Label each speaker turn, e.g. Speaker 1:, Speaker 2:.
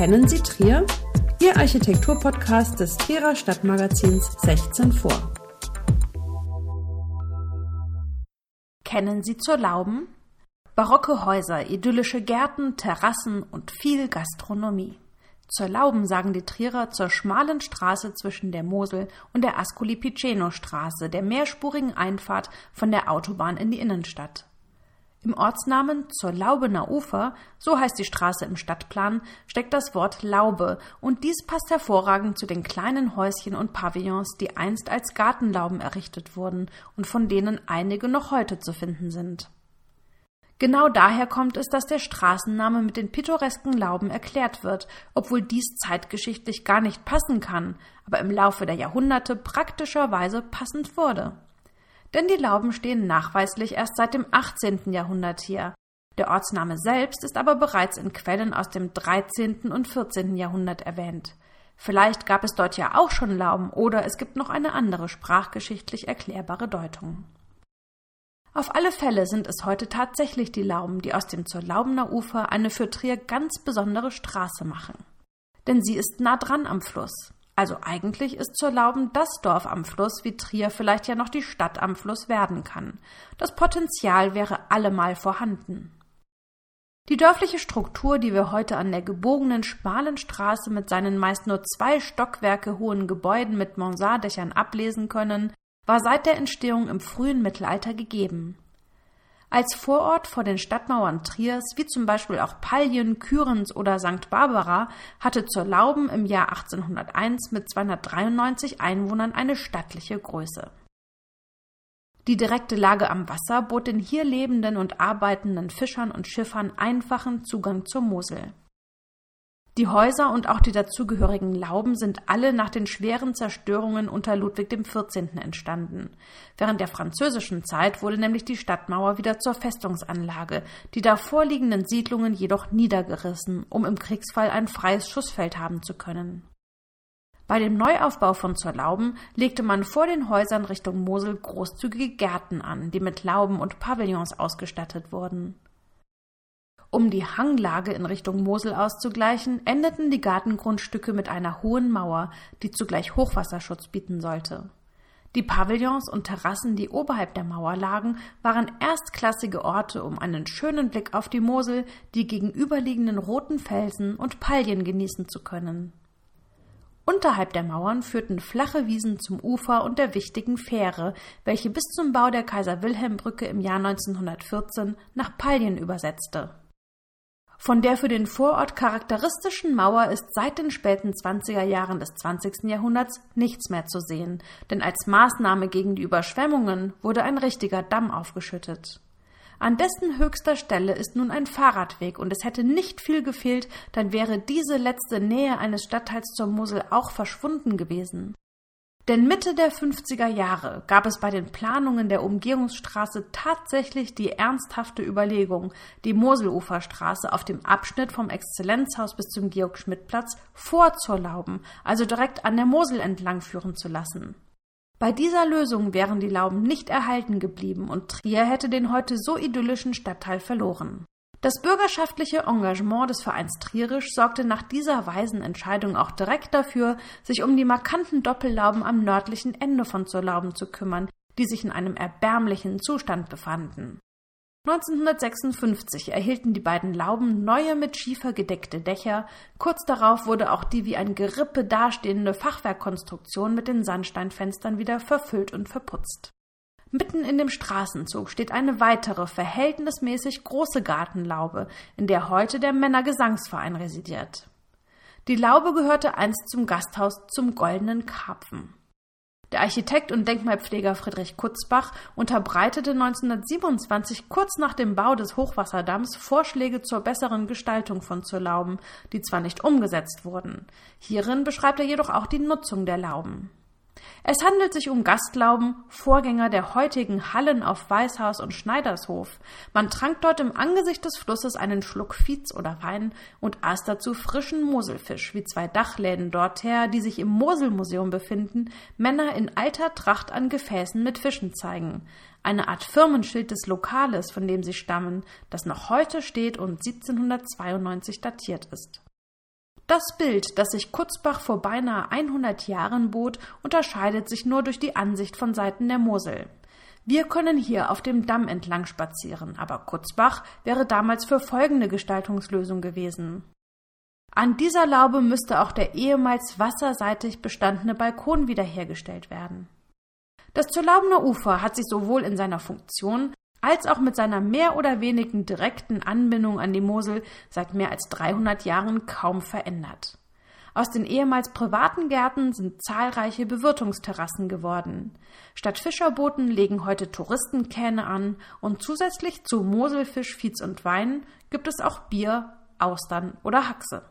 Speaker 1: Kennen Sie Trier? Ihr Architekturpodcast des Trierer Stadtmagazins 16 vor.
Speaker 2: Kennen Sie zur Lauben? Barocke Häuser, idyllische Gärten, Terrassen und viel Gastronomie. Zur Lauben sagen die Trierer zur schmalen Straße zwischen der Mosel und der Ascoli-Piceno-Straße, der mehrspurigen Einfahrt von der Autobahn in die Innenstadt. Im Ortsnamen zur Laubener Ufer, so heißt die Straße im Stadtplan, steckt das Wort Laube, und dies passt hervorragend zu den kleinen Häuschen und Pavillons, die einst als Gartenlauben errichtet wurden und von denen einige noch heute zu finden sind. Genau daher kommt es, dass der Straßenname mit den pittoresken Lauben erklärt wird, obwohl dies zeitgeschichtlich gar nicht passen kann, aber im Laufe der Jahrhunderte praktischerweise passend wurde denn die Lauben stehen nachweislich erst seit dem 18. Jahrhundert hier. Der Ortsname selbst ist aber bereits in Quellen aus dem 13. und 14. Jahrhundert erwähnt. Vielleicht gab es dort ja auch schon Lauben oder es gibt noch eine andere sprachgeschichtlich erklärbare Deutung. Auf alle Fälle sind es heute tatsächlich die Lauben, die aus dem zur Laubener Ufer eine für Trier ganz besondere Straße machen. Denn sie ist nah dran am Fluss. Also eigentlich ist zur Lauben das Dorf am Fluss, wie Trier vielleicht ja noch die Stadt am Fluss werden kann. Das Potenzial wäre allemal vorhanden. Die dörfliche Struktur, die wir heute an der gebogenen, schmalen Straße mit seinen meist nur zwei Stockwerke hohen Gebäuden mit Mansarddächern ablesen können, war seit der Entstehung im frühen Mittelalter gegeben. Als Vorort vor den Stadtmauern Triers, wie zum Beispiel auch Pallien, Kürens oder St. Barbara, hatte zur Lauben im Jahr 1801 mit 293 Einwohnern eine stattliche Größe. Die direkte Lage am Wasser bot den hier lebenden und arbeitenden Fischern und Schiffern einfachen Zugang zur Mosel. Die Häuser und auch die dazugehörigen Lauben sind alle nach den schweren Zerstörungen unter Ludwig XIV. entstanden. Während der französischen Zeit wurde nämlich die Stadtmauer wieder zur Festungsanlage, die davor liegenden Siedlungen jedoch niedergerissen, um im Kriegsfall ein freies Schussfeld haben zu können. Bei dem Neuaufbau von Zurlauben legte man vor den Häusern Richtung Mosel großzügige Gärten an, die mit Lauben und Pavillons ausgestattet wurden. Um die Hanglage in Richtung Mosel auszugleichen, endeten die Gartengrundstücke mit einer hohen Mauer, die zugleich Hochwasserschutz bieten sollte. Die Pavillons und Terrassen, die oberhalb der Mauer lagen, waren erstklassige Orte, um einen schönen Blick auf die Mosel, die gegenüberliegenden roten Felsen und Pallien genießen zu können. Unterhalb der Mauern führten flache Wiesen zum Ufer und der wichtigen Fähre, welche bis zum Bau der Kaiser-Wilhelm-Brücke im Jahr 1914 nach Pallien übersetzte. Von der für den Vorort charakteristischen Mauer ist seit den späten 20er Jahren des 20. Jahrhunderts nichts mehr zu sehen, denn als Maßnahme gegen die Überschwemmungen wurde ein richtiger Damm aufgeschüttet. An dessen höchster Stelle ist nun ein Fahrradweg, und es hätte nicht viel gefehlt, dann wäre diese letzte Nähe eines Stadtteils zur Mosel auch verschwunden gewesen. Denn Mitte der 50er Jahre gab es bei den Planungen der Umgehungsstraße tatsächlich die ernsthafte Überlegung, die Moseluferstraße auf dem Abschnitt vom Exzellenzhaus bis zum Georg-Schmidt-Platz vorzulauben, also direkt an der Mosel entlang führen zu lassen. Bei dieser Lösung wären die Lauben nicht erhalten geblieben und Trier hätte den heute so idyllischen Stadtteil verloren. Das bürgerschaftliche Engagement des Vereins Trierisch sorgte nach dieser weisen Entscheidung auch direkt dafür, sich um die markanten Doppellauben am nördlichen Ende von Zurlauben zu kümmern, die sich in einem erbärmlichen Zustand befanden. 1956 erhielten die beiden Lauben neue mit Schiefer gedeckte Dächer, kurz darauf wurde auch die wie ein Gerippe dastehende Fachwerkkonstruktion mit den Sandsteinfenstern wieder verfüllt und verputzt. Mitten in dem Straßenzug steht eine weitere, verhältnismäßig große Gartenlaube, in der heute der Männergesangsverein residiert. Die Laube gehörte einst zum Gasthaus zum Goldenen Karpfen. Der Architekt und Denkmalpfleger Friedrich Kutzbach unterbreitete 1927 kurz nach dem Bau des Hochwasserdamms Vorschläge zur besseren Gestaltung von zur Lauben, die zwar nicht umgesetzt wurden. Hierin beschreibt er jedoch auch die Nutzung der Lauben. Es handelt sich um Gastlauben, Vorgänger der heutigen Hallen auf Weißhaus und Schneidershof. Man trank dort im Angesicht des Flusses einen Schluck Viez oder Wein und aß dazu frischen Moselfisch, wie zwei Dachläden dorther, die sich im Moselmuseum befinden, Männer in alter Tracht an Gefäßen mit Fischen zeigen. Eine Art Firmenschild des Lokales, von dem sie stammen, das noch heute steht und 1792 datiert ist. Das Bild, das sich Kutzbach vor beinahe 100 Jahren bot, unterscheidet sich nur durch die Ansicht von Seiten der Mosel. Wir können hier auf dem Damm entlang spazieren, aber Kutzbach wäre damals für folgende Gestaltungslösung gewesen. An dieser Laube müsste auch der ehemals wasserseitig bestandene Balkon wiederhergestellt werden. Das Zerlaubener Ufer hat sich sowohl in seiner Funktion als auch mit seiner mehr oder weniger direkten Anbindung an die Mosel seit mehr als 300 Jahren kaum verändert. Aus den ehemals privaten Gärten sind zahlreiche Bewirtungsterrassen geworden. Statt Fischerbooten legen heute Touristenkähne an und zusätzlich zu Moselfisch, Fietz und Wein gibt es auch Bier, Austern oder Haxe.